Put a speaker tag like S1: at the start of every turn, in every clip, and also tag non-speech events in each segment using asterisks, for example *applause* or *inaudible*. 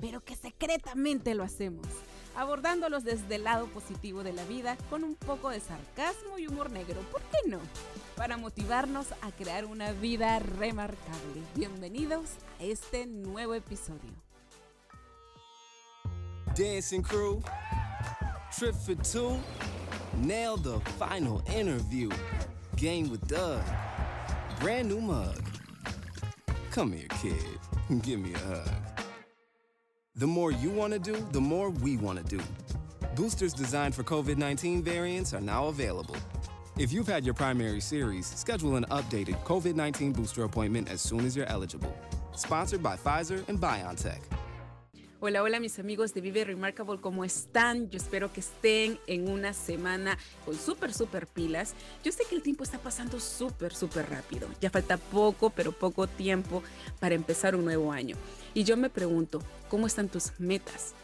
S1: pero que secretamente lo hacemos, abordándolos desde el lado positivo de la vida con un poco de sarcasmo y humor negro, ¿por qué no? Para motivarnos a crear una vida remarcable. Bienvenidos a este nuevo episodio.
S2: Dancing crew, trip for two, nail the final interview. Game with Doug, brand new mug. Come here, kid, give me a hug. The more you want to do, the more we want to do. Boosters designed for COVID 19 variants are now available. If you've had your primary series, schedule an updated COVID 19 booster appointment as soon as you're eligible. Sponsored by Pfizer and BioNTech.
S1: Hola, hola mis amigos de Vive Remarkable, ¿cómo están? Yo espero que estén en una semana con súper, súper pilas. Yo sé que el tiempo está pasando súper, súper rápido. Ya falta poco, pero poco tiempo para empezar un nuevo año. Y yo me pregunto, ¿cómo están tus metas?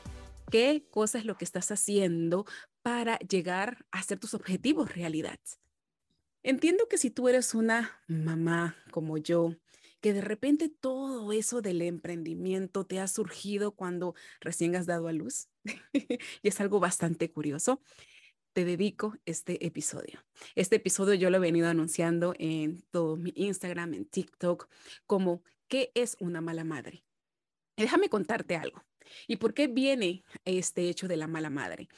S1: ¿Qué cosa es lo que estás haciendo para llegar a hacer tus objetivos realidad? Entiendo que si tú eres una mamá como yo, que de repente todo eso del emprendimiento te ha surgido cuando recién has dado a luz *laughs* y es algo bastante curioso. Te dedico este episodio. Este episodio yo lo he venido anunciando en todo mi Instagram, en TikTok, como ¿qué es una mala madre? Déjame contarte algo. ¿Y por qué viene este hecho de la mala madre?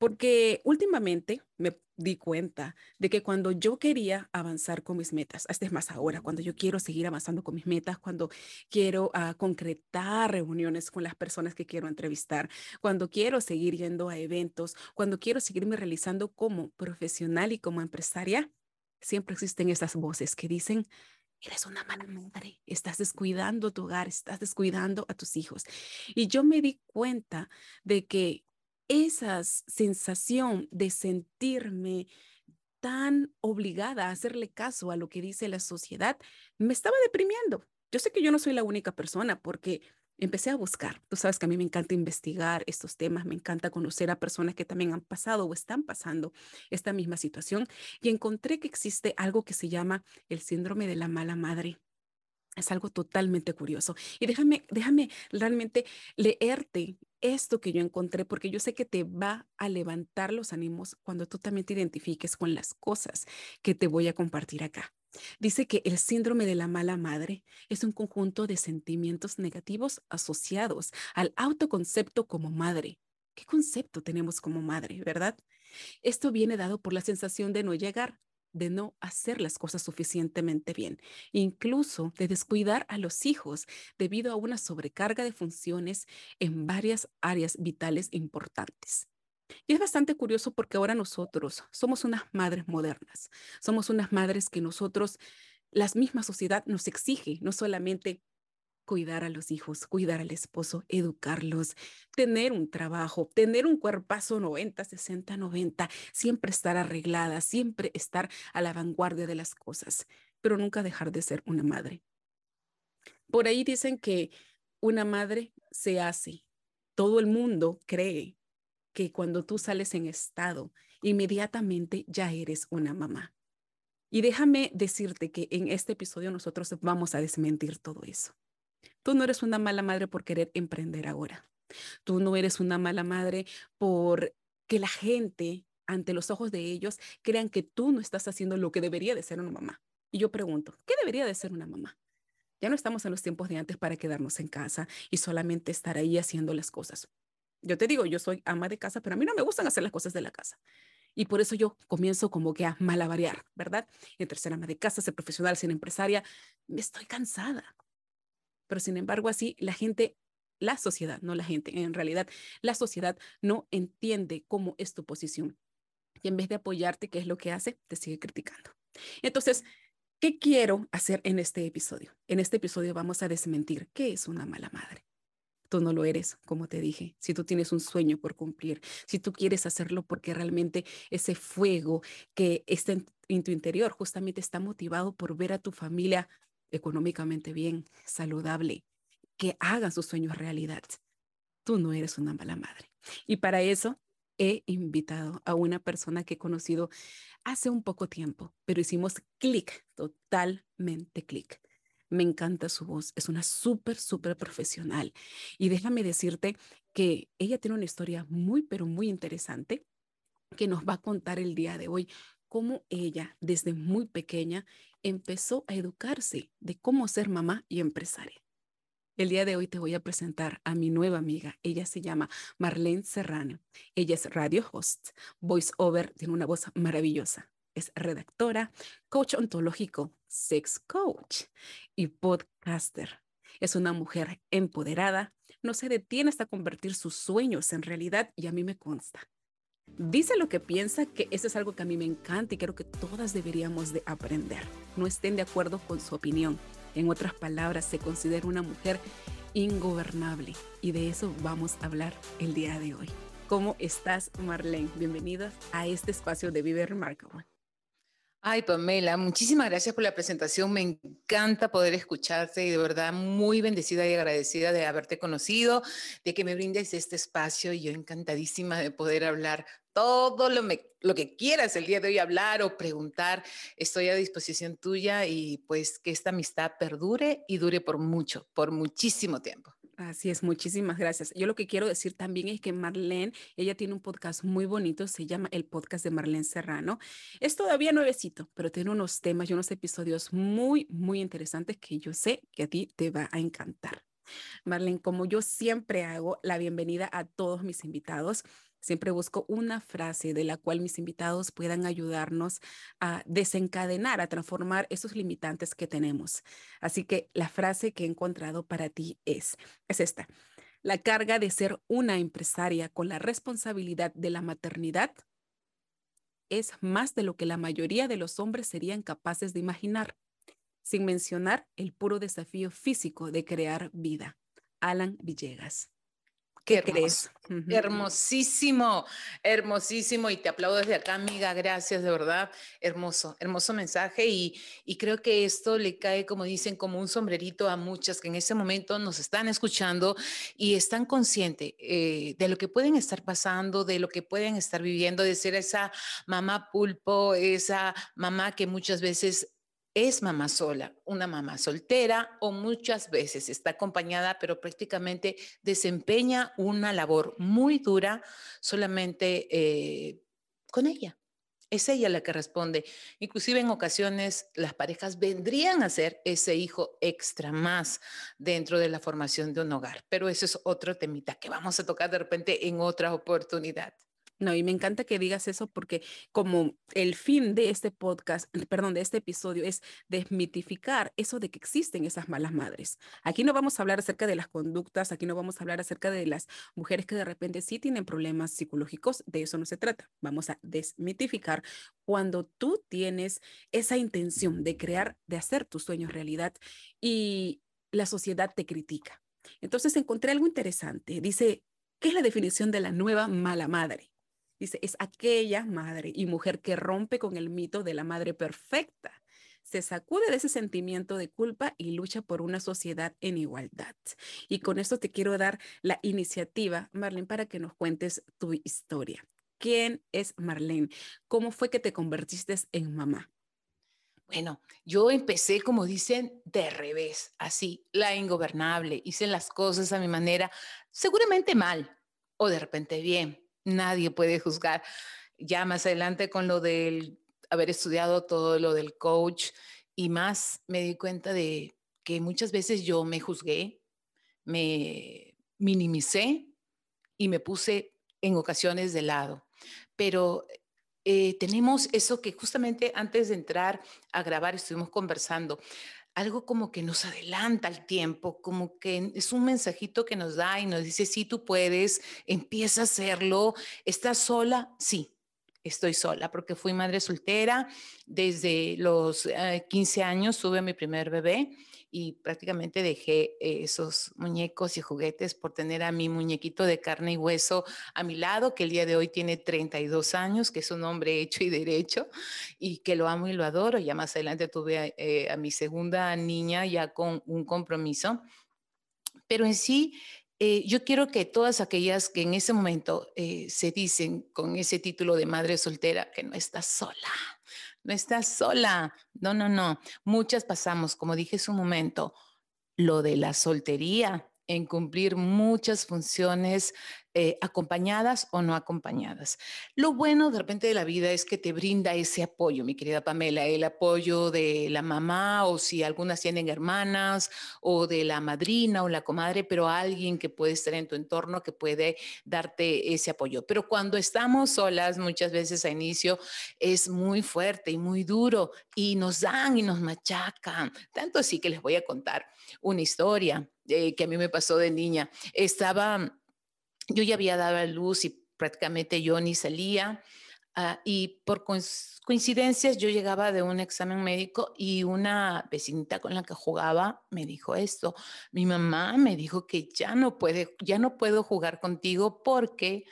S1: Porque últimamente me di cuenta de que cuando yo quería avanzar con mis metas, hasta es más ahora, cuando yo quiero seguir avanzando con mis metas, cuando quiero uh, concretar reuniones con las personas que quiero entrevistar, cuando quiero seguir yendo a eventos, cuando quiero seguirme realizando como profesional y como empresaria, siempre existen esas voces que dicen, Eres una mala madre, estás descuidando tu hogar, estás descuidando a tus hijos. Y yo me di cuenta de que esa sensación de sentirme tan obligada a hacerle caso a lo que dice la sociedad me estaba deprimiendo. Yo sé que yo no soy la única persona porque empecé a buscar. Tú sabes que a mí me encanta investigar estos temas, me encanta conocer a personas que también han pasado o están pasando esta misma situación y encontré que existe algo que se llama el síndrome de la mala madre. Es algo totalmente curioso. Y déjame, déjame realmente leerte esto que yo encontré, porque yo sé que te va a levantar los ánimos cuando tú también te identifiques con las cosas que te voy a compartir acá. Dice que el síndrome de la mala madre es un conjunto de sentimientos negativos asociados al autoconcepto como madre. ¿Qué concepto tenemos como madre, verdad? Esto viene dado por la sensación de no llegar, de no hacer las cosas suficientemente bien, incluso de descuidar a los hijos debido a una sobrecarga de funciones en varias áreas vitales importantes. Y es bastante curioso porque ahora nosotros somos unas madres modernas, somos unas madres que nosotros, la misma sociedad nos exige, no solamente cuidar a los hijos, cuidar al esposo, educarlos, tener un trabajo, tener un cuerpazo 90, 60, 90, siempre estar arreglada, siempre estar a la vanguardia de las cosas, pero nunca dejar de ser una madre. Por ahí dicen que una madre se hace. Todo el mundo cree que cuando tú sales en estado, inmediatamente ya eres una mamá. Y déjame decirte que en este episodio nosotros vamos a desmentir todo eso. Tú no eres una mala madre por querer emprender ahora. Tú no eres una mala madre por que la gente, ante los ojos de ellos, crean que tú no estás haciendo lo que debería de ser una mamá. Y yo pregunto, ¿qué debería de ser una mamá? Ya no estamos en los tiempos de antes para quedarnos en casa y solamente estar ahí haciendo las cosas. Yo te digo, yo soy ama de casa, pero a mí no me gustan hacer las cosas de la casa. Y por eso yo comienzo como que a malavariar, ¿verdad? Entre ser ama de casa, ser profesional, ser empresaria, me estoy cansada. Pero sin embargo, así la gente, la sociedad, no la gente, en realidad la sociedad no entiende cómo es tu posición. Y en vez de apoyarte, ¿qué es lo que hace? Te sigue criticando. Entonces, ¿qué quiero hacer en este episodio? En este episodio vamos a desmentir qué es una mala madre. Tú no lo eres, como te dije. Si tú tienes un sueño por cumplir, si tú quieres hacerlo porque realmente ese fuego que está en, en tu interior justamente está motivado por ver a tu familia económicamente bien, saludable, que hagan sus sueños realidad. Tú no eres una mala madre. Y para eso he invitado a una persona que he conocido hace un poco tiempo, pero hicimos clic, totalmente clic. Me encanta su voz, es una súper, súper profesional. Y déjame decirte que ella tiene una historia muy, pero muy interesante que nos va a contar el día de hoy, cómo ella desde muy pequeña empezó a educarse de cómo ser mamá y empresaria. El día de hoy te voy a presentar a mi nueva amiga. Ella se llama Marlene Serrano. Ella es radio host, voice over, tiene una voz maravillosa. Es redactora, coach ontológico, sex coach y podcaster. Es una mujer empoderada, no se detiene hasta convertir sus sueños en realidad y a mí me consta. Dice lo que piensa, que eso es algo que a mí me encanta y creo que todas deberíamos de aprender. No estén de acuerdo con su opinión, en otras palabras, se considera una mujer ingobernable y de eso vamos a hablar el día de hoy. ¿Cómo estás, Marlene? Bienvenida a este espacio de Vive Remarkable.
S3: Ay, Pamela, muchísimas gracias por la presentación. Me encanta poder escucharte y de verdad muy bendecida y agradecida de haberte conocido, de que me brindes este espacio y yo encantadísima de poder hablar todo lo, lo que quieras el día de hoy hablar o preguntar. Estoy a disposición tuya y pues que esta amistad perdure y dure por mucho, por muchísimo tiempo.
S1: Así es, muchísimas gracias. Yo lo que quiero decir también es que Marlene, ella tiene un podcast muy bonito, se llama el podcast de Marlene Serrano. Es todavía nuevecito, pero tiene unos temas y unos episodios muy, muy interesantes que yo sé que a ti te va a encantar. Marlene, como yo siempre hago la bienvenida a todos mis invitados, Siempre busco una frase de la cual mis invitados puedan ayudarnos a desencadenar, a transformar esos limitantes que tenemos. Así que la frase que he encontrado para ti es, es esta. La carga de ser una empresaria con la responsabilidad de la maternidad es más de lo que la mayoría de los hombres serían capaces de imaginar, sin mencionar el puro desafío físico de crear vida. Alan Villegas.
S3: ¿Qué crees? Hermosísimo, hermosísimo. Y te aplaudo desde acá, amiga. Gracias, de verdad. Hermoso, hermoso mensaje. Y, y creo que esto le cae, como dicen, como un sombrerito a muchas que en ese momento nos están escuchando y están conscientes eh, de lo que pueden estar pasando, de lo que pueden estar viviendo, de ser esa mamá pulpo, esa mamá que muchas veces es mamá sola, una mamá soltera o muchas veces está acompañada, pero prácticamente desempeña una labor muy dura solamente eh, con ella. Es ella la que responde. Inclusive en ocasiones las parejas vendrían a ser ese hijo extra más dentro de la formación de un hogar. Pero eso es otro temita que vamos a tocar de repente en otra oportunidad.
S1: No, y me encanta que digas eso porque como el fin de este podcast, perdón, de este episodio es desmitificar eso de que existen esas malas madres. Aquí no vamos a hablar acerca de las conductas, aquí no vamos a hablar acerca de las mujeres que de repente sí tienen problemas psicológicos, de eso no se trata. Vamos a desmitificar cuando tú tienes esa intención de crear, de hacer tus sueños realidad y la sociedad te critica. Entonces encontré algo interesante. Dice, ¿qué es la definición de la nueva mala madre? Dice, es aquella madre y mujer que rompe con el mito de la madre perfecta. Se sacude de ese sentimiento de culpa y lucha por una sociedad en igualdad. Y con esto te quiero dar la iniciativa, Marlene, para que nos cuentes tu historia. ¿Quién es Marlene? ¿Cómo fue que te convertiste en mamá?
S3: Bueno, yo empecé, como dicen, de revés, así, la ingobernable. Hice las cosas a mi manera, seguramente mal o de repente bien, nadie puede juzgar. Ya más adelante con lo del haber estudiado todo lo del coach y más me di cuenta de que muchas veces yo me juzgué, me minimicé y me puse en ocasiones de lado. Pero eh, tenemos eso que justamente antes de entrar a grabar estuvimos conversando algo como que nos adelanta el tiempo, como que es un mensajito que nos da y nos dice, sí, tú puedes, empieza a hacerlo, ¿estás sola? Sí, estoy sola porque fui madre soltera, desde los 15 eh, años tuve mi primer bebé y prácticamente dejé esos muñecos y juguetes por tener a mi muñequito de carne y hueso a mi lado, que el día de hoy tiene 32 años, que es un hombre hecho y derecho y que lo amo y lo adoro. Ya más adelante tuve a, eh, mi segunda niña ya con un compromiso Pero en sí, eh, yo quiero que todas aquellas que en ese momento eh, se dicen con ese título de madre soltera, que no estás sola, no estás sola, no, no, no. Muchas pasamos, como dije hace un momento, lo de la soltería en cumplir muchas funciones eh, acompañadas o no acompañadas. Lo bueno de repente de la vida es que te brinda ese apoyo, mi querida Pamela, el apoyo de la mamá o si algunas tienen hermanas o de la madrina o la comadre, pero alguien que puede estar en tu entorno que puede darte ese apoyo. Pero cuando estamos solas, muchas veces a inicio es muy fuerte y muy duro y nos dan y nos machacan. Tanto así que les voy a contar una historia eh, que a mí me pasó de niña. Estaba, yo ya había dado a luz y prácticamente yo ni salía. Ah, y por coincidencias yo llegaba de un examen médico y una vecinita con la que jugaba me dijo esto. Mi mamá me dijo que ya no puede, ya no puedo jugar contigo porque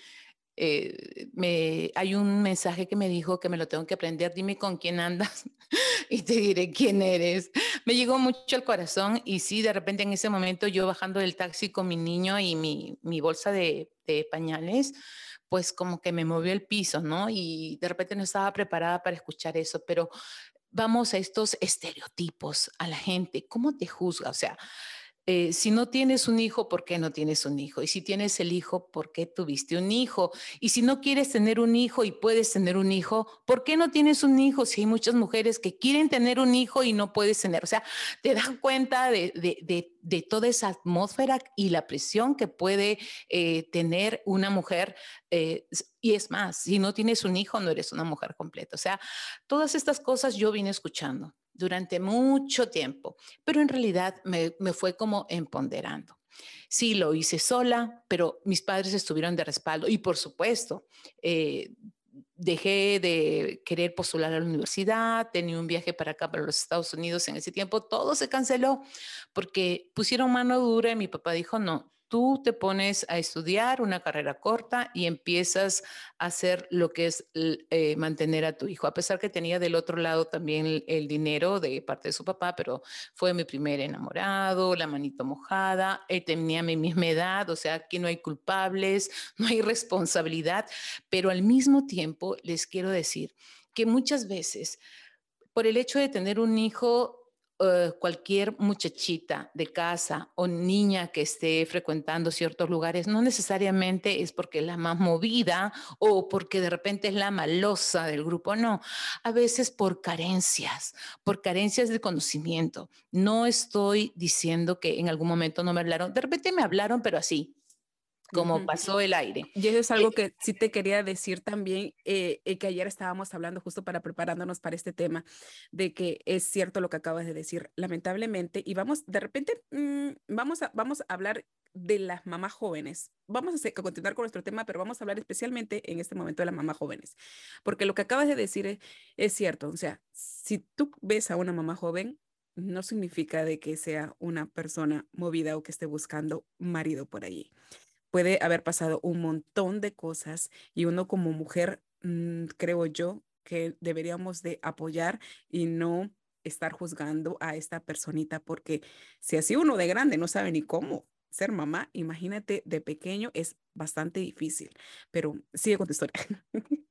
S3: eh, me, hay un mensaje que me dijo que me lo tengo que aprender, dime con quién andas *laughs* y te diré quién eres. Me llegó mucho al corazón y sí, de repente en ese momento yo bajando del taxi con mi niño y mi, mi bolsa de, de pañales, pues como que me movió el piso, ¿no? Y de repente no estaba preparada para escuchar eso, pero vamos a estos estereotipos a la gente, ¿cómo te juzga? O sea, eh, si no tienes un hijo, ¿por qué no tienes un hijo? Y si tienes el hijo, ¿por qué tuviste un hijo? Y si no quieres tener un hijo y puedes tener un hijo, ¿por qué no tienes un hijo? Si hay muchas mujeres que quieren tener un hijo y no puedes tener. O sea, te das cuenta de, de, toda esa atmósfera y la presión que puede eh, tener una mujer. Eh, y es más, si no tienes un hijo, no eres una mujer completa. O sea, todas estas cosas yo vine escuchando durante mucho tiempo, pero en realidad me, fue como empoderando. Sí, lo hice sola, pero mis padres estuvieron de respaldo y por supuesto, eh, dejé de querer postular a la universidad, tenía un viaje para acá, para los Estados Unidos en ese tiempo, todo se canceló porque pusieron mano dura y mi papá dijo, no, tú te pones a estudiar una carrera corta y empiezas a hacer lo que es eh, mantener a tu hijo, a pesar que tenía del otro lado también el, dinero de parte de su papá, pero fue mi primer enamorado, la manito mojada, él tenía mi misma edad, o sea, aquí no hay culpables, *laughs* no hay responsabilidad, pero al mismo tiempo les quiero decir que muchas veces por el hecho de tener un hijo eh, cualquier muchachita de casa o niña que esté frecuentando ciertos lugares, no necesariamente es porque es la más movida o porque de repente es la malosa del grupo, no, a veces por carencias, por carencias de conocimiento. No estoy diciendo que en algún momento no me hablaron, de repente me hablaron, pero así, como pasó el aire.
S1: Y eso es algo que sí te quería decir también, eh, eh, que ayer estábamos hablando justo para preparándonos para este tema, de que es cierto lo que acabas de decir, lamentablemente, y vamos, de repente, mm, vamos, a, vamos a hablar de las mamás jóvenes. Vamos a, continuar con nuestro tema, pero vamos a hablar especialmente en este momento de las mamás jóvenes, porque lo que acabas de decir es, es cierto, o sea, si tú ves a una mamá joven, no significa de que sea una persona movida o que esté buscando marido por allí puede haber pasado un montón de cosas y uno como mujer, mm, creo yo, que deberíamos de apoyar y no estar juzgando a esta personita, porque si así uno de grande no sabe ni cómo ser mamá, imagínate de pequeño es bastante difícil, pero sigue con tu historia. *laughs*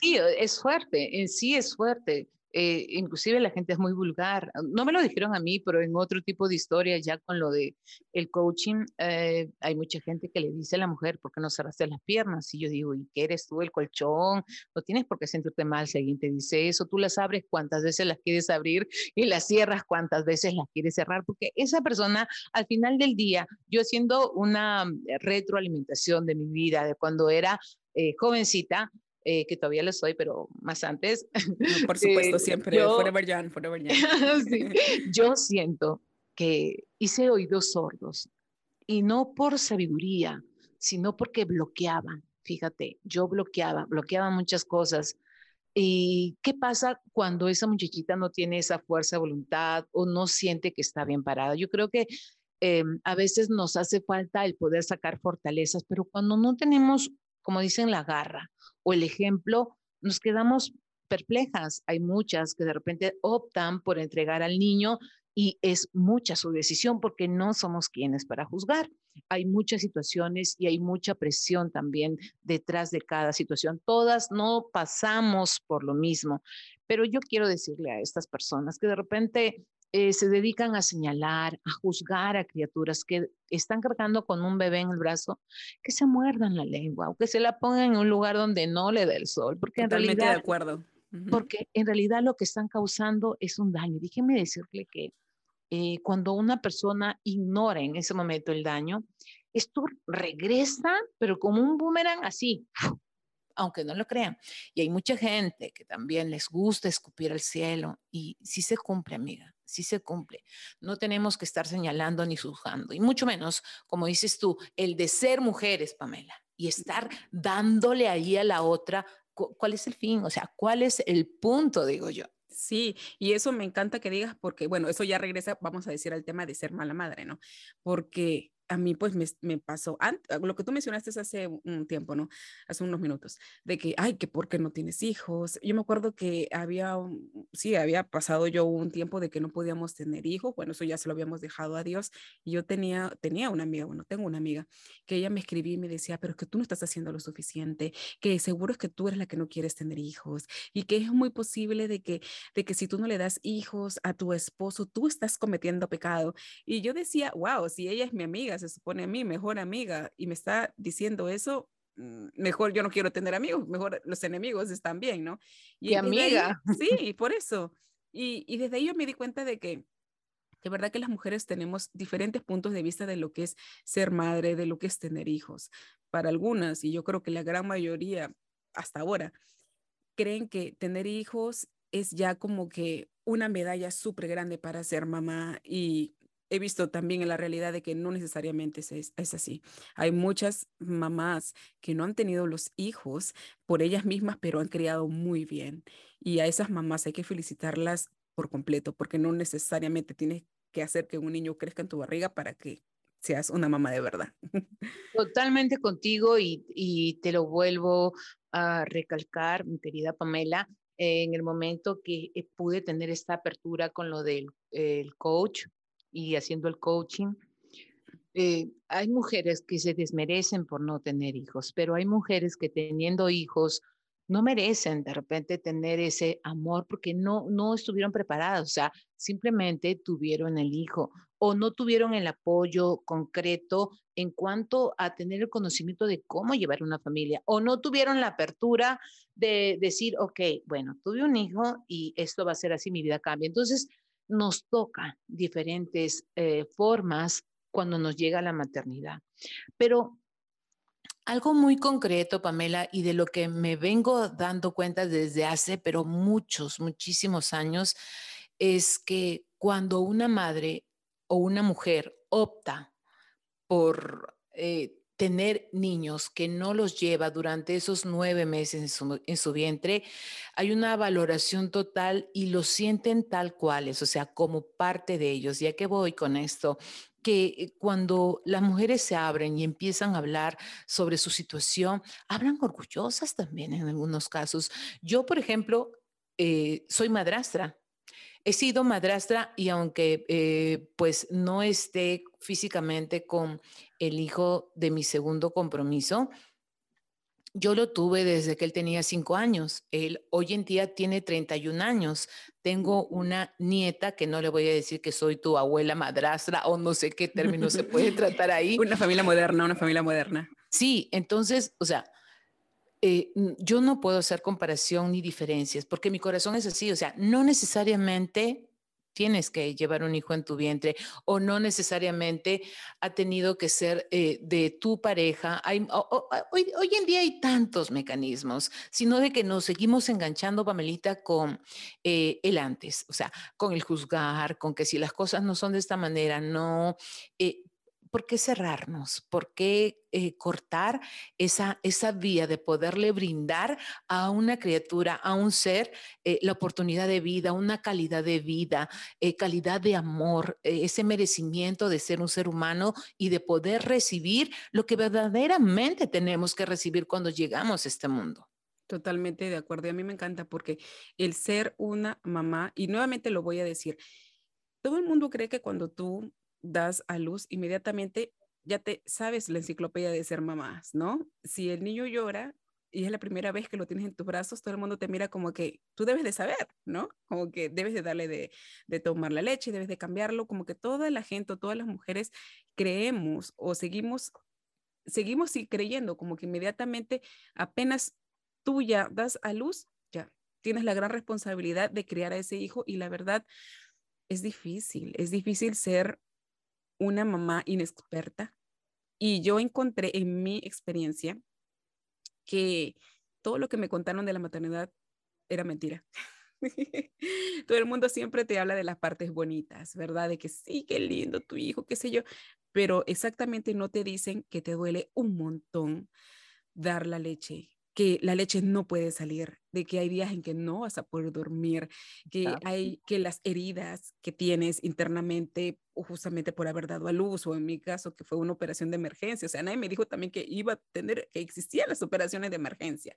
S3: Sí, es fuerte, en sí es fuerte. Eh, inclusive la gente es muy vulgar. No me lo dijeron a mí, pero en otro tipo de historia, ya con lo de el coaching, eh, hay mucha gente que le dice a la mujer, ¿por qué no cerraste las piernas? Y yo digo, ¿y qué eres tú el colchón? No tienes por qué sentirte mal si alguien te dice eso. Tú las abres cuántas veces las quieres abrir y las cierras cuántas veces las quieres cerrar, porque esa persona, al final del día, yo haciendo una retroalimentación de mi vida, de cuando era eh, jovencita, eh, que todavía lo soy, pero más antes.
S1: por *laughs* supuesto, siempre, yo, forever young, forever young. *laughs* *laughs*
S3: Yo siento que hice oídos sordos y no por sabiduría, sino porque bloqueaba. Fíjate, yo bloqueaba, bloqueaba muchas cosas. ¿Y qué pasa cuando esa muchachita no tiene esa fuerza de voluntad o no siente que está bien parada? Yo creo que em, a veces nos hace falta el poder sacar fortalezas, pero cuando no tenemos, como dicen, la garra o el ejemplo, nos quedamos perplejas. Hay muchas que de repente optan por entregar al niño y es mucha su decisión porque no somos quienes para juzgar. Hay muchas situaciones y hay mucha presión también detrás de cada situación. Todas no pasamos por lo mismo, pero yo quiero decirle a estas personas que de repente eh, se dedican a señalar, a juzgar a criaturas que están cargando con un bebé en el brazo, que se muerdan la lengua o que se la pongan en un lugar donde no le dé el sol, porque
S1: Totalmente
S3: en realidad
S1: de acuerdo.
S3: porque en realidad lo que están causando es un daño. Déjeme decirle que eh, cuando una persona ignora en ese momento el daño, esto regresa, pero como un boomerang así, aunque no lo crean. Y hay mucha gente que también les gusta escupir al cielo y sí se cumple, amiga, sí se cumple. No tenemos que estar señalando ni juzgando, y mucho menos, como dices tú, el de ser mujeres, Pamela, y estar dándole ahí a la otra. ¿Cuál es el fin? O sea, ¿cuál es el punto, digo yo?
S1: Sí, y eso me encanta que digas porque, bueno, eso ya regresa, vamos a decir, al tema de ser mala madre, ¿no? Porque a mí pues me, pasó, lo que tú mencionaste hace un tiempo, ¿no? Hace unos minutos, de que, ay, que por qué no tienes hijos. Yo me acuerdo que había, sí, había pasado yo un tiempo de que no podíamos tener hijos, bueno, eso ya se lo habíamos dejado a Dios, y yo tenía, tenía una amiga, bueno, tengo una amiga, que ella me escribía y me decía, pero es que tú no estás haciendo lo suficiente, que seguro es que tú eres la que no quieres tener hijos, y que es muy posible de que, de que si tú no le das hijos a tu esposo, tú estás cometiendo pecado. Y yo decía, wow, si ella es mi amiga, se supone a mí, mejor amiga, y me está diciendo eso, mm, mejor yo no quiero tener amigos, mejor los enemigos están bien, ¿no?
S3: Y, amiga.
S1: sí, por eso. Y, y desde ahí yo me di cuenta de que de verdad que las mujeres tenemos diferentes puntos de vista de lo que es ser madre, de lo que es tener hijos. Para algunas, y yo creo que la gran mayoría hasta ahora, creen que tener hijos es ya como que una medalla súper grande para ser mamá y he visto también en la realidad de que no necesariamente es, así. Hay muchas mamás que no han tenido los hijos por ellas mismas, pero han criado muy bien. Y a esas mamás hay que felicitarlas por completo, porque no necesariamente tienes que hacer que un niño crezca en tu barriga para que seas una mamá de verdad.
S3: Totalmente contigo y, y te lo vuelvo a recalcar, mi querida Pamela, en el momento que eh, pude tener esta apertura con lo del el coach, y haciendo el coaching. Eh, hay mujeres que se desmerecen por no tener hijos, pero hay mujeres que teniendo hijos no merecen de repente tener ese amor porque no, no estuvieron preparadas, o sea, simplemente tuvieron el hijo o no tuvieron el apoyo concreto en cuanto a tener el conocimiento de cómo llevar una familia o no tuvieron la apertura de decir, ok, bueno, tuve un hijo y esto va a ser así, mi vida cambia. Entonces, nos toca diferentes eh, formas cuando nos llega la maternidad. Pero algo muy concreto, Pamela, y de lo que me vengo dando cuenta desde hace, pero muchos, muchísimos años, es que cuando una madre o una mujer opta por eh, tener niños que no los lleva durante esos nueve meses en su, vientre, hay una valoración total y lo sienten tal cuales, o sea, como parte de ellos. Ya que voy con esto, que eh, cuando las mujeres se abren y empiezan a hablar sobre su situación, hablan orgullosas también en algunos casos. Yo, por ejemplo, eh, soy madrastra He sido madrastra y aunque eh, pues no esté físicamente con el hijo de mi segundo compromiso, yo lo tuve desde que él tenía cinco años. Él hoy en día tiene 31 años. Tengo una nieta que no le voy a decir que soy tu abuela madrastra o no sé qué término se puede *laughs* tratar ahí.
S1: Una familia moderna, una familia moderna.
S3: Sí, entonces, o sea, eh, yo no puedo hacer comparación ni diferencias, porque mi corazón es así, o sea, no necesariamente tienes que llevar un hijo en tu vientre o no necesariamente ha tenido que ser eh, de tu pareja. Hay, hoy, en día hay tantos mecanismos, sino de que nos seguimos enganchando, Pamelita, con eh, el antes, o sea, con el juzgar, con que si las cosas no son de esta manera, no. ¿Por qué cerrarnos? ¿Por qué eh, cortar esa, esa vía de poderle brindar a una criatura, a un ser, eh, la oportunidad de vida, una calidad de vida, eh, calidad de amor, ese merecimiento de ser un ser humano y de poder recibir lo que verdaderamente tenemos que recibir cuando llegamos a este mundo?
S1: Totalmente de acuerdo. Y a mí me encanta porque el ser una mamá, y nuevamente lo voy a decir, todo el mundo cree que cuando tú das a luz, inmediatamente ya te sabes la enciclopedia de ser mamás, ¿no? Si el niño llora y es la primera vez que lo tienes en tus brazos, todo el mundo te mira como que tú debes de saber, ¿no? Como que debes de darle de, de tomar la leche, debes de cambiarlo, como que toda la gente todas las mujeres creemos o seguimos, seguimos sí creyendo, como que inmediatamente apenas tú ya das a luz, ya tienes la gran responsabilidad de criar a ese hijo y la verdad es difícil, es difícil ser una mamá inexperta. Y yo encontré en mi experiencia que todo lo que me contaron de la maternidad era mentira. *laughs* todo el mundo siempre te habla de las partes bonitas, ¿verdad? De que sí, qué lindo tu hijo, qué sé yo, pero exactamente no te dicen que te duele un montón dar la leche, que la leche no puede salir, de que hay días en que no vas a poder dormir, que hay que las heridas que tienes internamente o justamente por haber dado a luz o en mi caso que fue una operación de emergencia, o sea, nadie me dijo también que iba a tener que existían las operaciones de emergencia,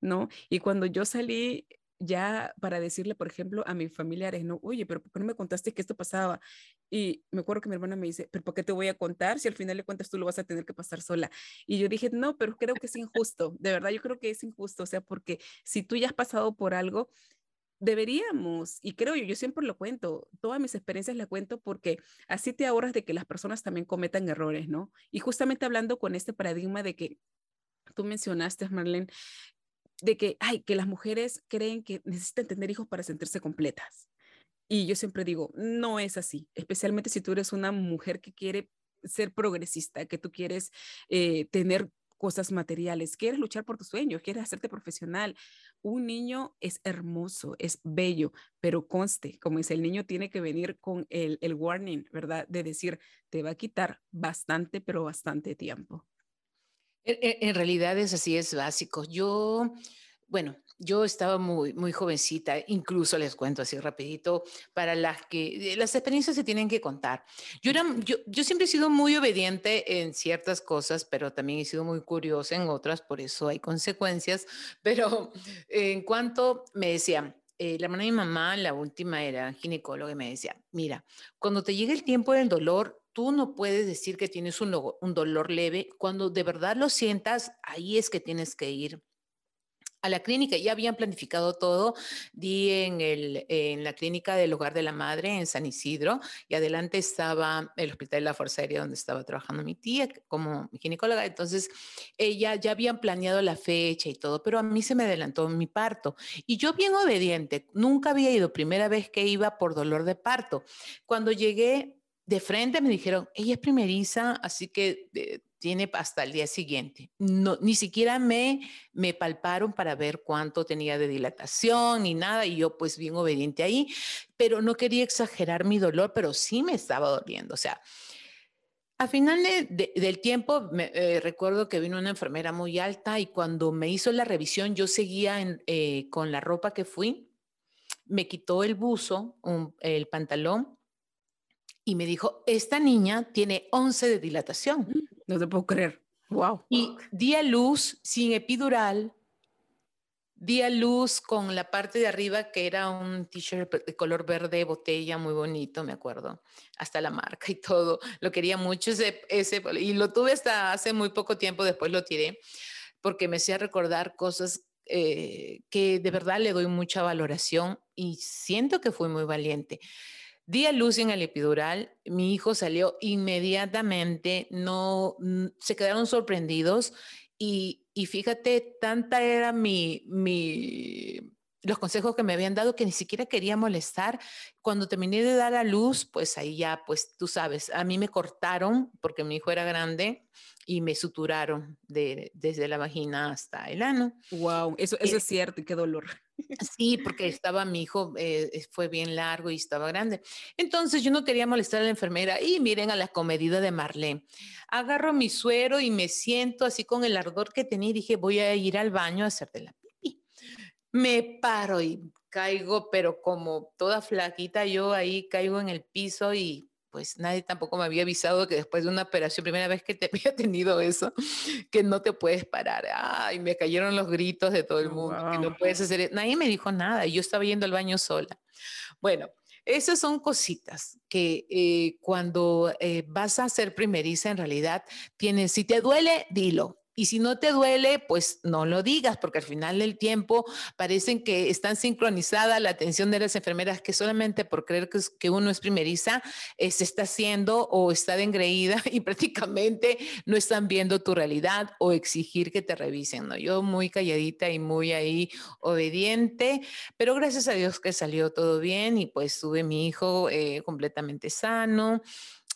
S1: ¿no? Y cuando yo salí ya para decirle, por ejemplo, a mis familiares, no, oye, pero ¿por qué no me contaste que esto pasaba? Y me acuerdo que mi hermana me dice, pero ¿por qué te voy a contar si al final le cuentas tú lo vas a tener que pasar sola? Y yo dije, no, pero creo que es injusto, de verdad, yo creo que es injusto, o sea, porque si tú ya has pasado por algo, deberíamos, y creo yo, yo siempre lo cuento, todas mis experiencias las cuento porque así te ahorras de que las personas también cometan errores, ¿no? Y justamente hablando con este paradigma de que tú mencionaste, Marlene, de que, ay, que las mujeres creen que necesitan tener hijos para sentirse completas. Y yo siempre digo, no es así, especialmente si tú eres una mujer que quiere ser progresista, que tú quieres eh, tener cosas materiales, quieres luchar por tus sueños, quieres hacerte profesional. Un niño es hermoso, es bello, pero conste, como dice, el niño tiene que venir con el, el warning, ¿verdad? De decir, te va a quitar bastante, pero bastante tiempo.
S3: En, en realidad es así, es básico. Yo, bueno, yo estaba muy, muy jovencita, incluso les cuento así rapidito, para las que las experiencias se tienen que contar. Yo, era, yo, yo siempre he sido muy obediente en ciertas cosas, pero también he sido muy curiosa en otras, por eso hay consecuencias. *laughs* Pero en cuanto me decían, eh, la hermana de mi mamá, la última era ginecóloga, y me decía, mira, cuando te llegue el tiempo del dolor, tú no puedes decir que tienes un, un dolor leve. Cuando de verdad lo sientas, ahí es que tienes que ir a la clínica. Ya habían planificado todo. Di en, el, en la clínica del Hogar de la Madre en San Isidro y adelante estaba el Hospital de la Fuerza Aérea donde estaba trabajando mi tía como ginecóloga. Entonces, ella ya habían planeado la fecha y todo, pero a mí se me adelantó mi parto. Y yo bien obediente, nunca había ido, primera vez que iba por dolor de parto. Cuando llegué de frente me dijeron, ella es primeriza, así que eh, tiene hasta el día siguiente. No, ni siquiera me, me palparon para ver cuánto tenía de dilatación ni nada, y yo pues bien obediente ahí, pero no quería exagerar mi dolor, pero sí me estaba doliendo. O sea, al final del tiempo, me, eh, recuerdo que vino una enfermera muy alta y cuando me hizo la revisión, yo seguía eh, con la ropa que fui, me quitó el buzo, el pantalón, y me dijo, esta niña tiene 11 de dilatación. Mm.
S1: No te puedo creer. Wow.
S3: Y di a luz sin epidural, di a luz con la parte de arriba que era un t-shirt de color verde botella muy bonito, me acuerdo, hasta la marca y todo. Lo quería mucho ese, ese y lo tuve hasta hace muy poco tiempo, después lo tiré, porque me hacía recordar cosas eh, que de verdad le doy mucha valoración y siento que fui muy valiente. Di a luz en el epidural, mi hijo salió inmediatamente, no, se quedaron sorprendidos y, y fíjate, tanta era mi, mi, los consejos que me habían dado que ni siquiera quería molestar. Cuando terminé de dar a luz, pues ahí ya, pues tú sabes, a mí me cortaron porque mi hijo era grande y me suturaron de, desde la vagina hasta el ano.
S1: Wow, eso, eso es cierto y qué dolor. *laughs*
S3: Sí, porque estaba mi hijo, eh, fue bien largo y estaba grande. Entonces yo no quería molestar a la enfermera y miren a la comedida de Marlene. Agarro mi suero y me siento así con el ardor que tenía y dije, voy a ir al baño a hacerte la. Me paro y caigo, pero como toda flaquita, yo ahí caigo en el piso y pues nadie tampoco me había avisado que después de una operación, primera vez que te *laughs* había tenido eso, que no te puedes parar. Ay, me cayeron los gritos de todo el mundo, que no puedes hacer, e-, nadie me dijo nada, yo estaba yendo al baño sola. Bueno, Esas son cositas que eh, cuando eh, vas a ser primeriza, en realidad tienes, si te duele, dilo. Y si no te duele, pues no lo digas, porque al final del tiempo parecen que están sincronizada la atención de las enfermeras que solamente por creer que, uno es primeriza eh, se está haciendo o está de engreída *laughs* y prácticamente no están viendo tu realidad o exigir que te revisen. ¿no? Yo muy calladita y muy ahí obediente, pero gracias a Dios que salió todo bien y pues tuve mi hijo eh, completamente sano.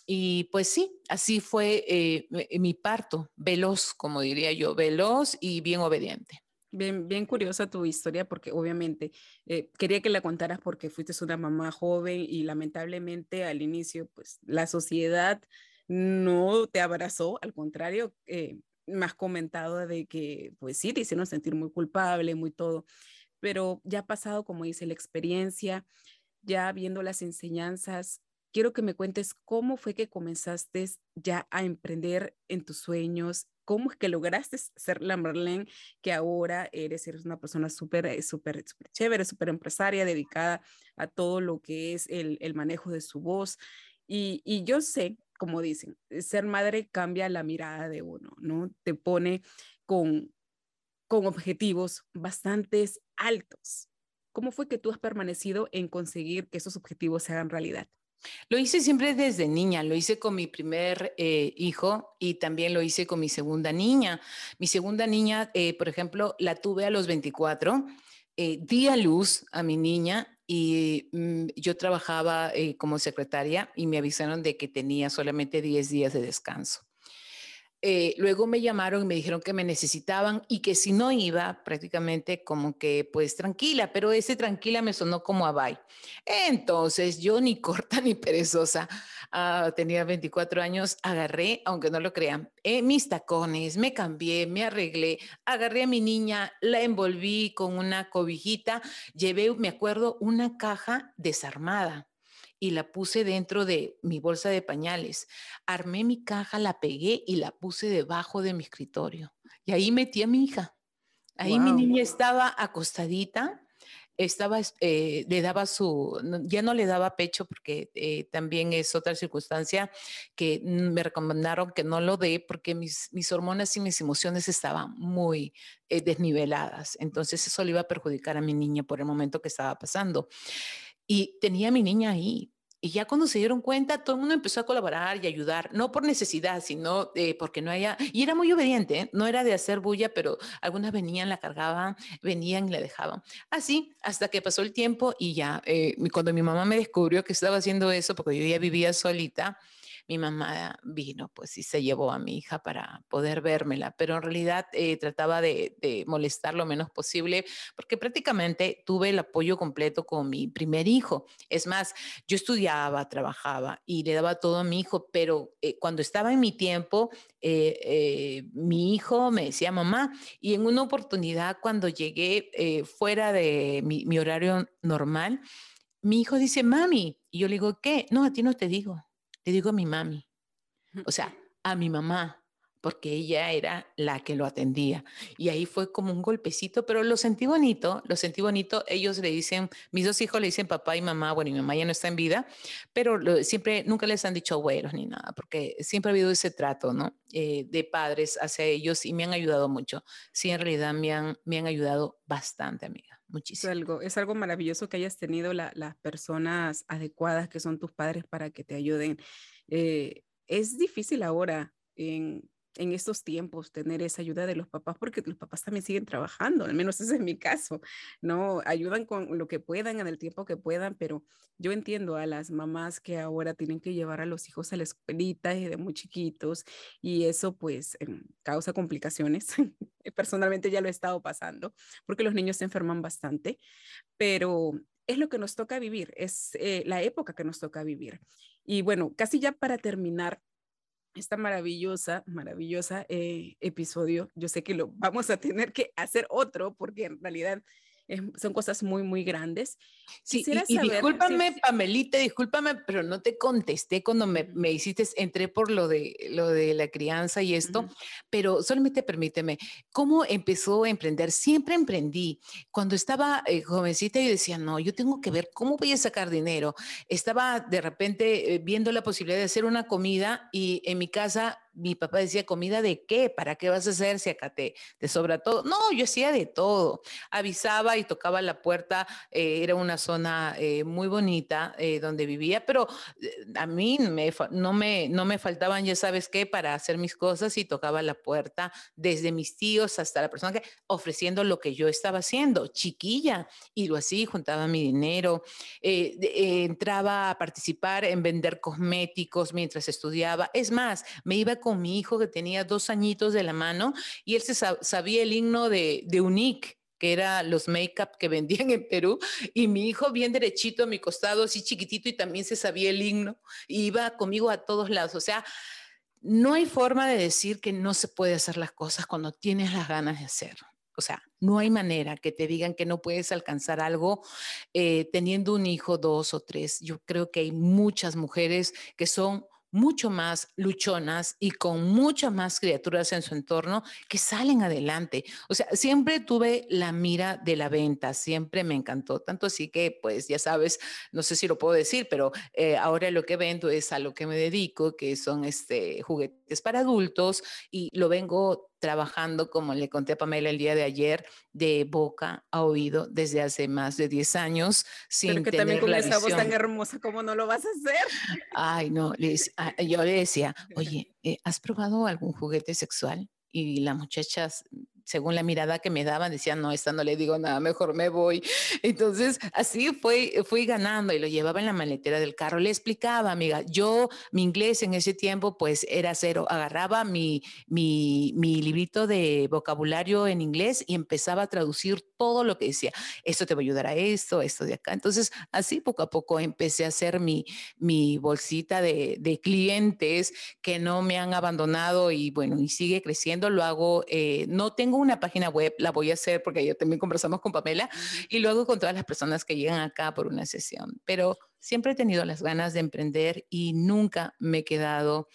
S3: Y pues sí, así fue eh, mi parto, veloz, como diría yo, veloz y bien obediente.
S1: Bien, bien curiosa tu historia porque obviamente eh, quería que la contaras porque fuiste una mamá joven y lamentablemente al inicio pues la sociedad no te abrazó, al contrario, eh, me comentado de que pues sí, te hicieron sentir muy culpable, muy todo, pero ya ha pasado, como dice, la experiencia, ya viendo las enseñanzas, quiero que me cuentes cómo fue que comenzaste ya a emprender en tus sueños, cómo es que lograste ser la Marlene que ahora eres, eres una persona súper, eh, súper, súper chévere, súper empresaria, dedicada a todo lo que es el, el manejo de su voz. Y, y yo sé, como dicen, ser madre cambia la mirada de uno, ¿no? Te pone con, con objetivos bastante altos. ¿Cómo fue que tú has permanecido en conseguir que esos objetivos se hagan realidad?
S3: Lo hice siempre desde niña, lo hice con mi primer eh, hijo y también lo hice con mi segunda niña. Mi segunda niña, eh, por ejemplo, la tuve a los 24, eh, di a luz a mi niña y mm, yo trabajaba como secretaria y me avisaron de que tenía solamente 10 días de descanso. Eh, luego me llamaron y me dijeron que me necesitaban y que si no iba, prácticamente como que pues tranquila, pero ese tranquila me sonó como a bye. Entonces yo ni *laughs* corta ni perezosa, ah, tenía 24 años, agarré, aunque no lo crean, eh, mis tacones, me cambié, me arreglé, agarré a mi niña, la envolví con una cobijita, llevé, me acuerdo, una caja desarmada y la puse dentro de mi bolsa de pañales. Armé mi caja, la pegué y la puse debajo de mi escritorio. Y ahí metí a mi hija. Ahí mi niña estaba acostadita, estaba, eh, le daba su, ya no le daba pecho porque eh, también es otra circunstancia que me recomendaron que no lo dé porque mis, mis hormonas y mis emociones estaban muy eh, desniveladas. Entonces eso le iba a perjudicar a mi niña por el momento que estaba pasando. Y tenía a mi niña ahí. Y ya cuando se dieron cuenta, todo el mundo empezó a colaborar y ayudar, no por necesidad, sino porque no haya... Y era muy obediente, ¿eh? no era de hacer bulla, pero algunas venían, la cargaban, venían y la dejaban. Así, hasta que pasó el tiempo y ya, eh, cuando mi mamá me descubrió que estaba haciendo eso, porque yo ya vivía solita, mi mamá vino, pues, y se llevó a mi hija para poder vérmela, pero en realidad eh, trataba de, molestar lo menos posible, porque prácticamente tuve el apoyo completo con mi primer hijo. Es más, yo estudiaba, trabajaba y le daba todo a mi hijo, pero eh, cuando estaba en mi tiempo, eh, mi hijo me decía mamá, y en una oportunidad cuando llegué fuera de mi, mi horario normal, mi hijo dice, mami, y yo le digo, ¿qué? No, a ti no te digo le digo a mi mami, o sea, a mi mamá, porque ella era la que lo atendía. Y ahí fue como un golpecito, pero lo sentí bonito, lo sentí bonito. Ellos le dicen, mis dos hijos le dicen papá y mamá, bueno, y mi mamá ya no está en vida, pero siempre, nunca les han dicho abuelos ni nada, porque siempre ha habido ese trato, ¿no? Eh, de padres hacia ellos y me han ayudado mucho. Sí, en realidad me han, me han ayudado bastante, amiga. Muchísimo.
S1: Es algo, es algo maravilloso que hayas tenido las personas adecuadas que son tus padres para que te ayuden. Eh, es difícil ahora en, en estos tiempos tener esa ayuda de los papás porque los papás también siguen trabajando, al menos ese es mi caso, ¿no? Ayudan con lo que puedan en el tiempo que puedan, pero yo entiendo a las mamás que ahora tienen que llevar a los hijos a la escuelita de muy chiquitos y eso pues em, causa complicaciones. *laughs* Personalmente ya lo he estado pasando porque los niños se enferman bastante, pero es lo que nos toca vivir, es eh, la época que nos toca vivir. Y bueno, casi ya para terminar, esta maravillosa, maravillosa eh, episodio. Yo sé que lo vamos a tener que hacer otro porque en realidad son cosas muy, muy grandes.
S3: Sí, y, discúlpame, Pamelita, discúlpame, pero no te contesté cuando me, me, hiciste, entré por lo de, lo de la crianza y esto, pero solamente permíteme, ¿cómo empezó a emprender? Siempre emprendí. Cuando estaba eh, jovencita yo decía, no, yo tengo que ver cómo voy a sacar dinero. Estaba de repente eh, viendo la posibilidad de hacer una comida y en mi casa mi papá decía, ¿comida de qué? ¿Para qué vas a hacer si acá te, sobra todo? No, yo hacía de todo. Avisaba y tocaba la puerta. Eh, era una zona eh, muy bonita eh, donde vivía, pero a mí no, me, no me faltaban, ya sabes qué, para hacer mis cosas y tocaba la puerta desde mis tíos hasta la persona que ofreciendo lo que yo estaba haciendo, chiquilla. Y lo así, juntaba mi dinero. entraba a participar en vender cosméticos mientras estudiaba. Es más, me iba con mi hijo que tenía dos añitos de la mano y él se sabía el himno de, de Unique que era los make-up que vendían en Perú, y mi hijo bien derechito a mi costado, así chiquitito, y también se sabía el himno, y iba conmigo a todos lados. O sea, no hay forma de decir que no se puede hacer las cosas cuando tienes las ganas de hacer. O sea, no hay manera que te digan que no puedes alcanzar algo eh, teniendo un hijo, dos o tres. Yo creo que hay muchas mujeres que son mucho más luchonas y con muchas más criaturas en su entorno que salen adelante. O sea, siempre tuve la mira de la venta, siempre me encantó, tanto así que, pues ya sabes, no sé si lo puedo decir, pero eh, ahora lo que vendo es a lo que me dedico, que son este, juguetes para adultos y lo vengo trabajando, como le conté a Pamela el día de ayer, de boca a oído desde hace más de 10 años.
S1: Sin Pero que también con esa voz tan hermosa, ¿cómo no lo vas a hacer?
S3: Ay, no, ah, yo le decía, *laughs* oye, eh, ¿has probado algún juguete sexual? Y las muchachas según la mirada que me daban, decían, no, esta no le digo nada, mejor me voy. *laughs* Entonces, así fui, fui ganando y lo llevaba en la maletera del carro. Le explicaba, amiga, yo, mi inglés en ese tiempo, pues era cero. Agarraba mi, mi, mi librito de vocabulario en inglés y empezaba a traducir todo lo que decía. Esto te va a ayudar a esto, esto de acá. Entonces, así poco a poco empecé a hacer mi, mi bolsita de, de clientes que no me han abandonado y bueno, y sigue creciendo. Lo hago, eh, no tengo una página web, la voy a hacer porque yo también conversamos con Pamela y luego con todas las personas que llegan acá por una sesión. Pero siempre he tenido las ganas de emprender y nunca me he quedado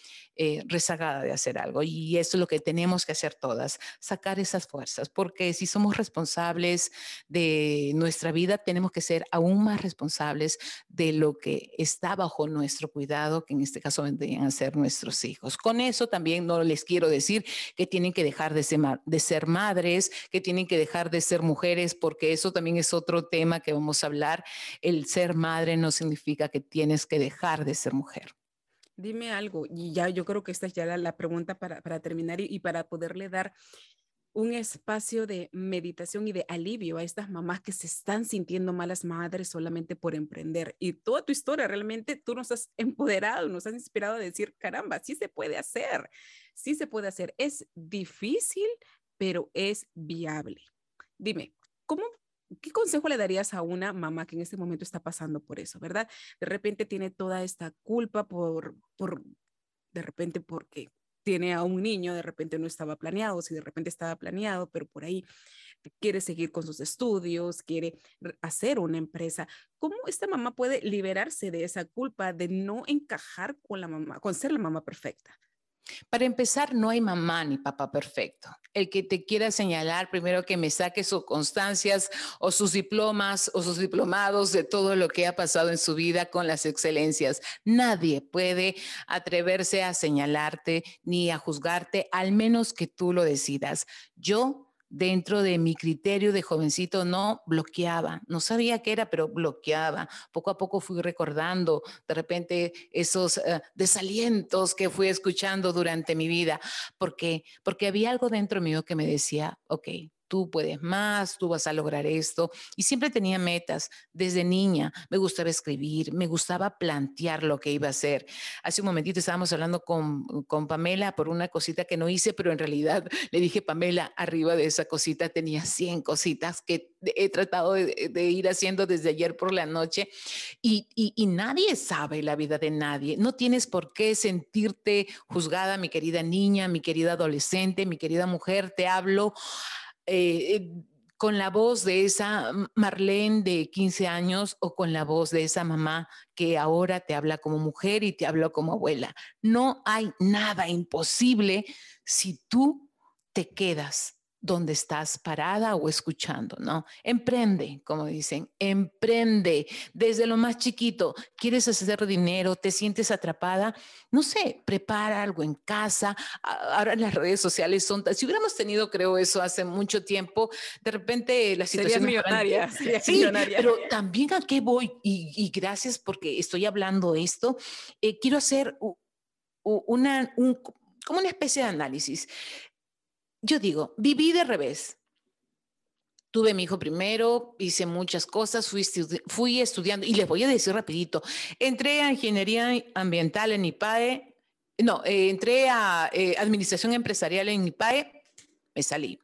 S3: eh, rezagada de hacer algo. Y eso es lo que tenemos que hacer todas, sacar esas fuerzas, porque si somos responsables de nuestra vida, tenemos que ser aún más responsables de lo que está bajo nuestro cuidado, que en este caso vendrían a ser nuestros hijos. Con eso también no les quiero decir que tienen que dejar de ser, de ser madres, que tienen que dejar de ser mujeres, porque eso también es otro tema que vamos a hablar. El ser madre no significa que tienes que dejar de ser mujer.
S1: Dime algo, y ya yo creo que esta es ya la, pregunta para, terminar y, para poderle dar un espacio de meditación y de alivio a estas mamás que se están sintiendo malas madres solamente por emprender. Y toda tu historia, realmente tú nos has empoderado, nos has inspirado a decir, caramba, sí se puede hacer, sí se puede hacer. Es difícil, pero es viable. Dime, ¿cómo ¿qué consejo le darías a una mamá que en este momento está pasando por eso, verdad? De repente tiene toda esta culpa por, por de repente porque tiene a un niño, de repente no estaba planeado, si de repente estaba planeado, pero por ahí quiere seguir con sus estudios, quiere hacer una empresa. ¿Cómo esta mamá puede liberarse de esa culpa de no encajar con la mamá, con ser la mamá perfecta?
S3: Para empezar, no hay mamá ni papá perfecto. El que te quiera señalar, primero que me saque sus constancias o sus diplomas o sus diplomados de todo lo que ha pasado en su vida con las excelencias. Nadie puede atreverse a señalarte ni a juzgarte, al menos que tú lo decidas. Yo dentro de mi criterio de jovencito no bloqueaba, no sabía qué era, pero bloqueaba. Poco a poco fui recordando de repente esos eh, desalientos que fui escuchando durante mi vida, porque porque había algo dentro mío que me decía, ok, tú puedes más, tú vas a lograr esto. Y siempre tenía metas. Desde niña me gustaba escribir, me gustaba plantear lo que iba a hacer. Hace un momentito estábamos hablando con, con Pamela por una cosita que no hice, pero en realidad le dije, Pamela, arriba de esa cosita tenía 100 cositas que he tratado de, ir haciendo desde ayer por la noche. Y nadie sabe la vida de nadie. No tienes por qué sentirte juzgada, mi querida niña, mi querida adolescente, mi querida mujer. Te hablo eh, con la voz de esa Marlene de 15 años o con la voz de esa mamá que ahora te habla como mujer y te habla como abuela. No hay nada imposible si tú te quedas donde estás parada o escuchando, ¿no? Emprende, como dicen, emprende desde lo más chiquito. ¿Quieres hacer dinero? ¿Te sientes atrapada? No sé, prepara algo en casa. Ahora las redes sociales son, si hubiéramos tenido, creo, eso hace mucho tiempo, de repente la situación...
S1: Serías millonaria.
S3: sí, millonaria. pero también a qué voy, y, gracias porque estoy hablando esto, eh, quiero hacer una, como una especie de análisis yo digo, viví de revés. Tuve mi hijo primero, hice muchas cosas, fui, fui estudiando, y les voy a decir rapidito, entré a ingeniería ambiental en IPAE, no, eh, entré a eh, administración empresarial en IPAE, me salí.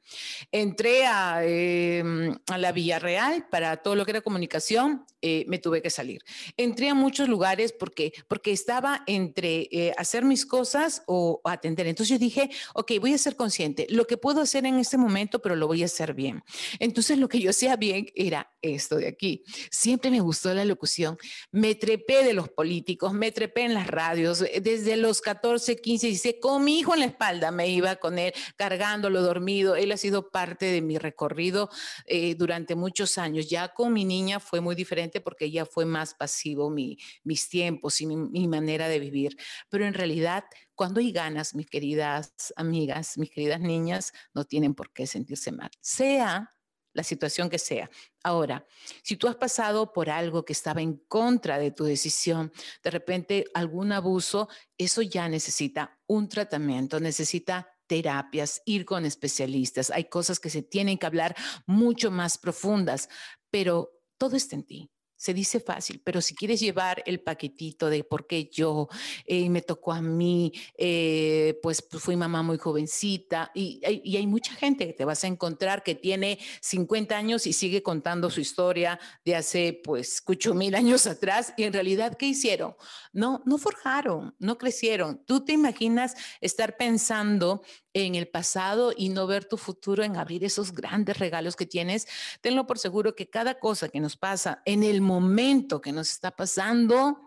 S3: Entré a, em, a, la Villarreal para todo lo que era comunicación, eh, me tuve que salir. Entré a muchos lugares porque, porque estaba entre eh, hacer mis cosas o, atender. Entonces dije, ok, voy a ser consciente, lo que puedo hacer en este momento, pero lo voy a hacer bien. Entonces lo que yo hacía bien era esto de aquí. Siempre me gustó la locución. Me trepé de los políticos, me trepé en las radios. Desde los 14, 15, 16, con mi hijo en la espalda me iba con él, cargándolo, dormido. Él ha sido parte de mi recorrido eh, durante muchos años. Ya con mi niña fue muy diferente porque ya fue más pasivo mi, mis tiempos y mi, mi manera de vivir. Pero en realidad, cuando hay ganas, mis queridas amigas, mis queridas niñas, no tienen por qué sentirse mal. Sea la situación que sea. Ahora, si tú has pasado por algo que estaba en contra de tu decisión, de repente algún abuso, eso ya necesita un tratamiento, necesita terapias, ir con especialistas. Hay cosas que se tienen que hablar mucho más profundas, pero todo está en ti se dice fácil, pero si quieres llevar el paquetito de por qué yo eh, me tocó a mí, eh, pues, pues, fui mamá muy jovencita y, y, hay mucha gente que te vas a encontrar que tiene 50 años y sigue contando su historia de hace pues 8 mil años atrás y en realidad ¿qué hicieron? No, no forjaron, no crecieron. Tú te imaginas estar pensando en el pasado y no ver tu futuro en abrir esos grandes regalos que tienes, tenlo por seguro que cada cosa que nos pasa en el momento que nos está pasando.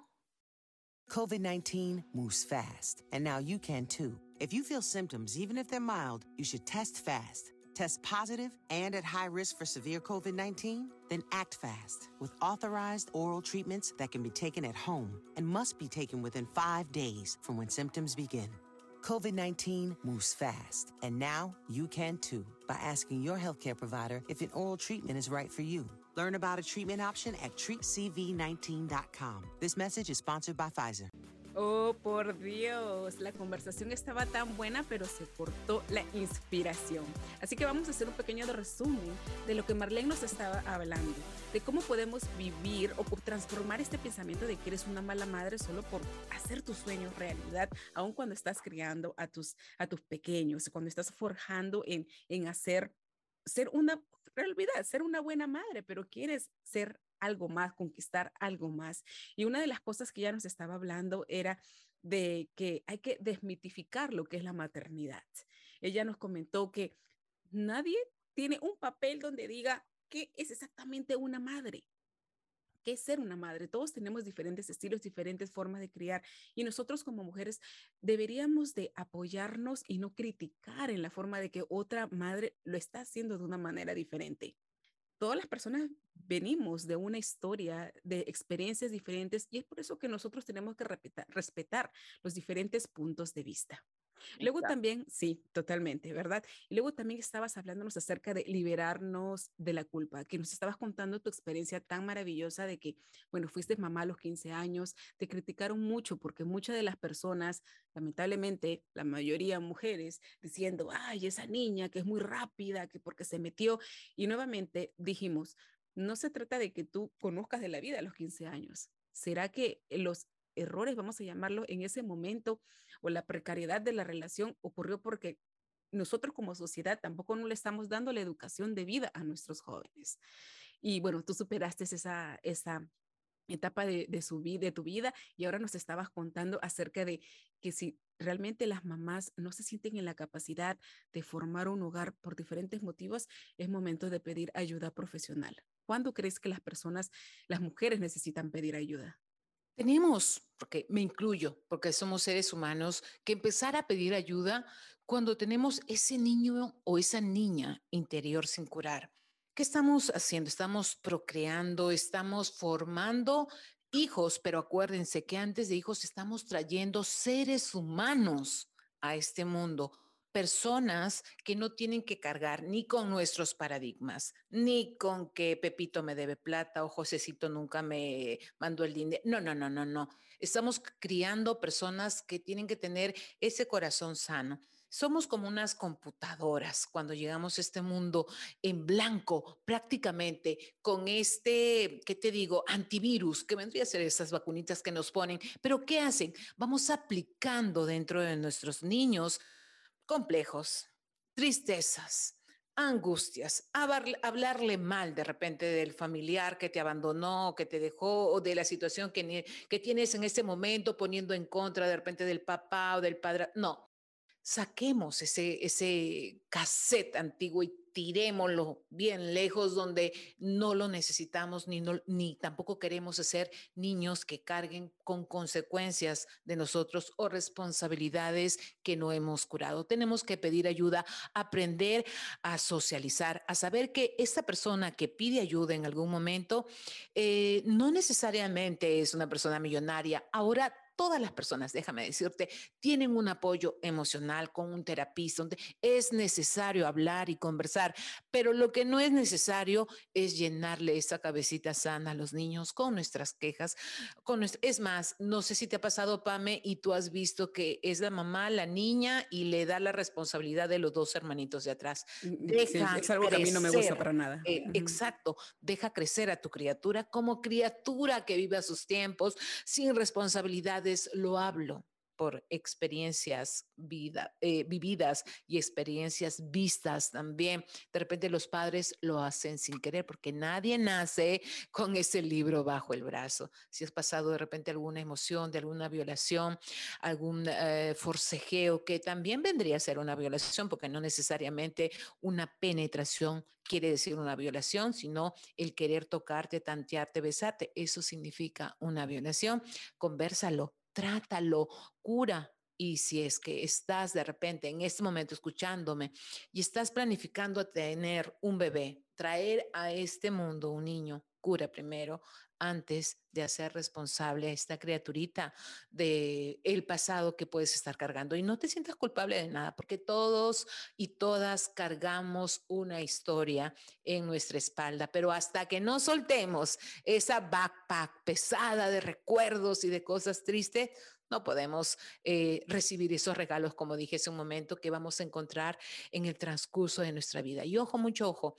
S4: COVID-19 moves fast, and now you can too. If you feel symptoms, even if they're mild, you should test fast. Test positive and at high risk for severe COVID 19? Then act fast with authorized oral treatments that can be taken at home and must be taken within five days from when symptoms begin. COVID 19 moves fast, and now you can too by asking your healthcare provider if an oral treatment is right for you. Learn about a treatment option at treatcv19.com. This message is sponsored by Pfizer.
S1: Oh, por Dios, la conversación estaba tan buena, pero se cortó la inspiración. Así que vamos a hacer un pequeño resumen de lo que Marlene nos estaba hablando, de cómo podemos vivir o transformar este pensamiento de que eres una mala madre solo por hacer tus sueños realidad, aun cuando estás criando a tus, a tus pequeños, cuando estás forjando en, en hacer, ser una realidad, ser una buena madre, pero quieres ser algo más, conquistar algo más. Y una de las cosas que ya nos estaba hablando era de que hay que desmitificar lo que es la maternidad. Ella nos comentó que nadie tiene un papel donde diga qué es exactamente una madre. ¿Qué es ser una madre? Todos tenemos diferentes estilos, diferentes formas de criar y nosotros como mujeres deberíamos de apoyarnos y no criticar en la forma de que otra madre lo está haciendo de una manera diferente todas las personas venimos de una historia, de experiencias diferentes y es por eso que nosotros tenemos que respetar, los diferentes puntos de vista. Luego también, sí, totalmente, ¿verdad? Y luego también estabas hablándonos acerca de liberarnos de la culpa, que nos estabas contando tu experiencia tan maravillosa de que, bueno, fuiste mamá a los 15 años, te criticaron mucho porque muchas de las personas, lamentablemente, la mayoría mujeres, diciendo, ay, esa niña que es muy rápida, que porque se metió. Y nuevamente dijimos, no se trata de que tú conozcas de la vida a los 15 años. ¿Será que los errores, vamos a llamarlo, en ese momento o la precariedad de la relación ocurrió porque nosotros como sociedad tampoco no le estamos dando la educación de vida a nuestros jóvenes. Y bueno, tú superaste esa, esa etapa de, su vida, de tu vida y ahora nos estabas contando acerca de que si realmente las mamás no se sienten en la capacidad de formar un hogar por diferentes motivos, es momento de pedir ayuda profesional. ¿Cuándo crees que las personas, las mujeres necesitan pedir ayuda?
S3: Tenemos, porque me incluyo, porque somos seres humanos, que empezar a pedir ayuda cuando tenemos ese niño o esa niña interior sin curar. ¿Qué estamos haciendo? Estamos procreando, estamos formando hijos, pero acuérdense que antes de hijos estamos trayendo seres humanos a este mundo, personas que no tienen que cargar ni con nuestros paradigmas, ni con que Pepito me debe plata o Josecito nunca me mandó el dinero. No, no, no, no, no. Estamos criando personas que tienen que tener ese corazón sano. Somos como unas computadoras cuando llegamos a este mundo en blanco, prácticamente con este, ¿qué te digo? Antivirus, que vendría a ser esas vacunitas que nos ponen. Pero ¿qué hacen? Vamos aplicando dentro de nuestros niños complejos, tristezas, angustias, hablarle mal de repente del familiar que te abandonó, que te dejó, o de la situación que, que tienes en ese momento poniendo en contra de repente del papá o del padre. No, saquemos ese, ese cassette antiguo y tirémoslo bien lejos donde no lo necesitamos ni, ni tampoco queremos ser niños que carguen con consecuencias de nosotros o responsabilidades que no hemos curado. Tenemos que pedir ayuda, aprender a socializar, a saber que esta persona que pide ayuda en algún momento eh, no necesariamente es una persona millonaria. Ahora todas las personas, déjame decirte, tienen un apoyo emocional con un terapista, donde es necesario hablar y conversar, pero lo que no es necesario es llenarle esa cabecita sana a los niños con nuestras quejas. Con es más, no sé si te ha pasado, Pame, y tú has visto que es la mamá, la niña, y le da la responsabilidad de los dos hermanitos de atrás.
S1: Mm, deja es algo que a mí no me gusta para nada.
S3: Eh, exacto, deja crecer a tu criatura como criatura que vive a sus tiempos, sin responsabilidades lo hablo por experiencias vida, eh, vividas y experiencias vistas también. De repente los padres lo hacen sin querer porque nadie nace con ese libro bajo el brazo. Si has pasado de repente alguna emoción de alguna violación, algún eh, forcejeo, que también vendría a ser una violación porque no necesariamente una penetración quiere decir una violación, sino el querer tocarte, tantearte, besarte. Eso significa una violación. Conversalo, trátalo, cura. Y si es que estás de repente en este momento escuchándome y estás planificando tener un bebé, traer a este mundo un niño, cura primero antes de hacer responsable a esta criaturita de el pasado que puedes estar cargando y no te sientas culpable de nada porque todos y todas cargamos una historia en nuestra espalda, pero hasta que no soltemos esa backpack pesada de recuerdos y de cosas tristes, no podemos eh, recibir esos regalos, como dije hace un momento, que vamos a encontrar en el transcurso de nuestra vida. Y ojo, mucho ojo,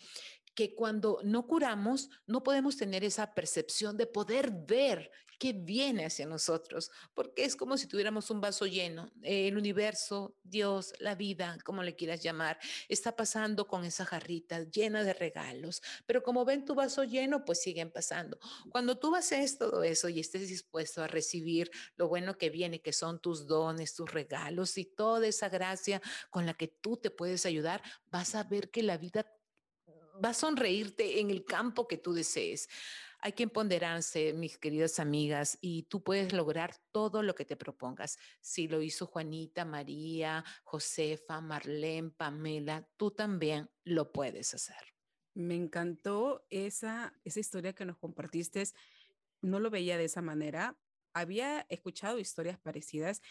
S3: que cuando no curamos, no podemos tener esa percepción de poder ver qué viene hacia nosotros, porque es como si tuviéramos un vaso lleno. El universo, Dios, la vida, como le quieras llamar, está pasando con esa jarrita llena de regalos, pero como ven tu vaso lleno, pues siguen pasando. Cuando tú haces todo eso y estés dispuesto a recibir lo bueno que viene, que son tus dones, tus regalos y toda esa gracia con la que tú te puedes ayudar, vas a ver que la vida va a sonreírte en el campo que tú desees. Hay que empoderarse, mis queridas amigas, y tú puedes lograr todo lo que te propongas. Si lo hizo Juanita, María, Josefa, Marlene, Pamela, tú también lo puedes hacer.
S1: Me encantó esa, esa historia que nos compartiste. No lo veía de esa manera. Había escuchado historias parecidas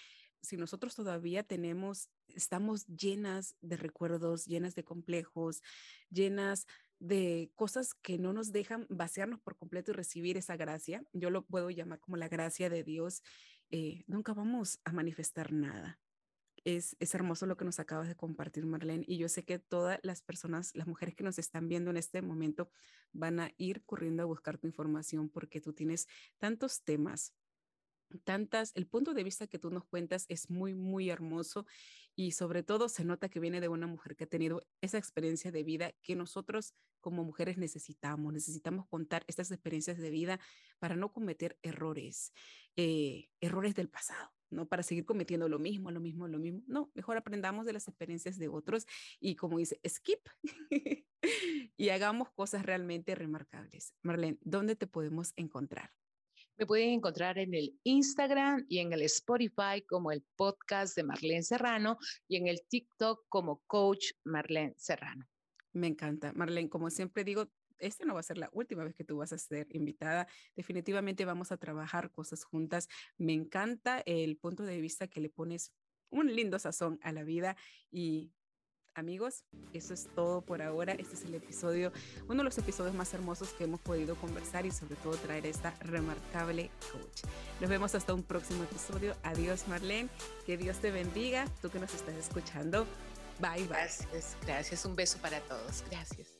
S1: si nosotros todavía tenemos, estamos llenas de recuerdos, llenas de complejos, llenas de cosas que no nos dejan vaciarnos por completo y recibir esa gracia, yo lo puedo llamar como la gracia de Dios, eh, nunca vamos a manifestar nada. Es, es, hermoso lo que nos acabas de compartir, Marlene, y yo sé que todas las personas, las mujeres que nos están viendo en este momento, van a ir corriendo a buscar tu información porque tú tienes tantos temas, tantas, el punto de vista que tú nos cuentas es muy, muy hermoso y sobre todo se nota que viene de una mujer que ha tenido esa experiencia de vida que nosotros como mujeres necesitamos, necesitamos contar estas experiencias de vida para no cometer errores, eh, errores del pasado. no para seguir cometiendo lo mismo, lo mismo, lo mismo. No, mejor aprendamos de las experiencias de otros y como dice, skip *laughs* y hagamos cosas realmente remarcables. Marlene, ¿dónde te podemos encontrar?
S3: Me pueden encontrar en el Instagram y en el Spotify como el podcast de Marlene Serrano y en el TikTok como Coach Marlene Serrano.
S1: Me encanta. Marlene, como siempre digo, esta no va a ser la última vez que tú vas a ser invitada. Definitivamente vamos a trabajar cosas juntas. Me encanta el punto de vista que le pones un lindo sazón a la vida y amigos, eso es todo por ahora. Este es el episodio, uno de los episodios más hermosos que hemos podido conversar y sobre todo traer esta remarcable coach. Nos vemos hasta un próximo episodio. Adiós Marlene, que Dios te bendiga, tú que nos estás escuchando. Bye, bye.
S3: Gracias, gracias. Un beso para todos. Gracias.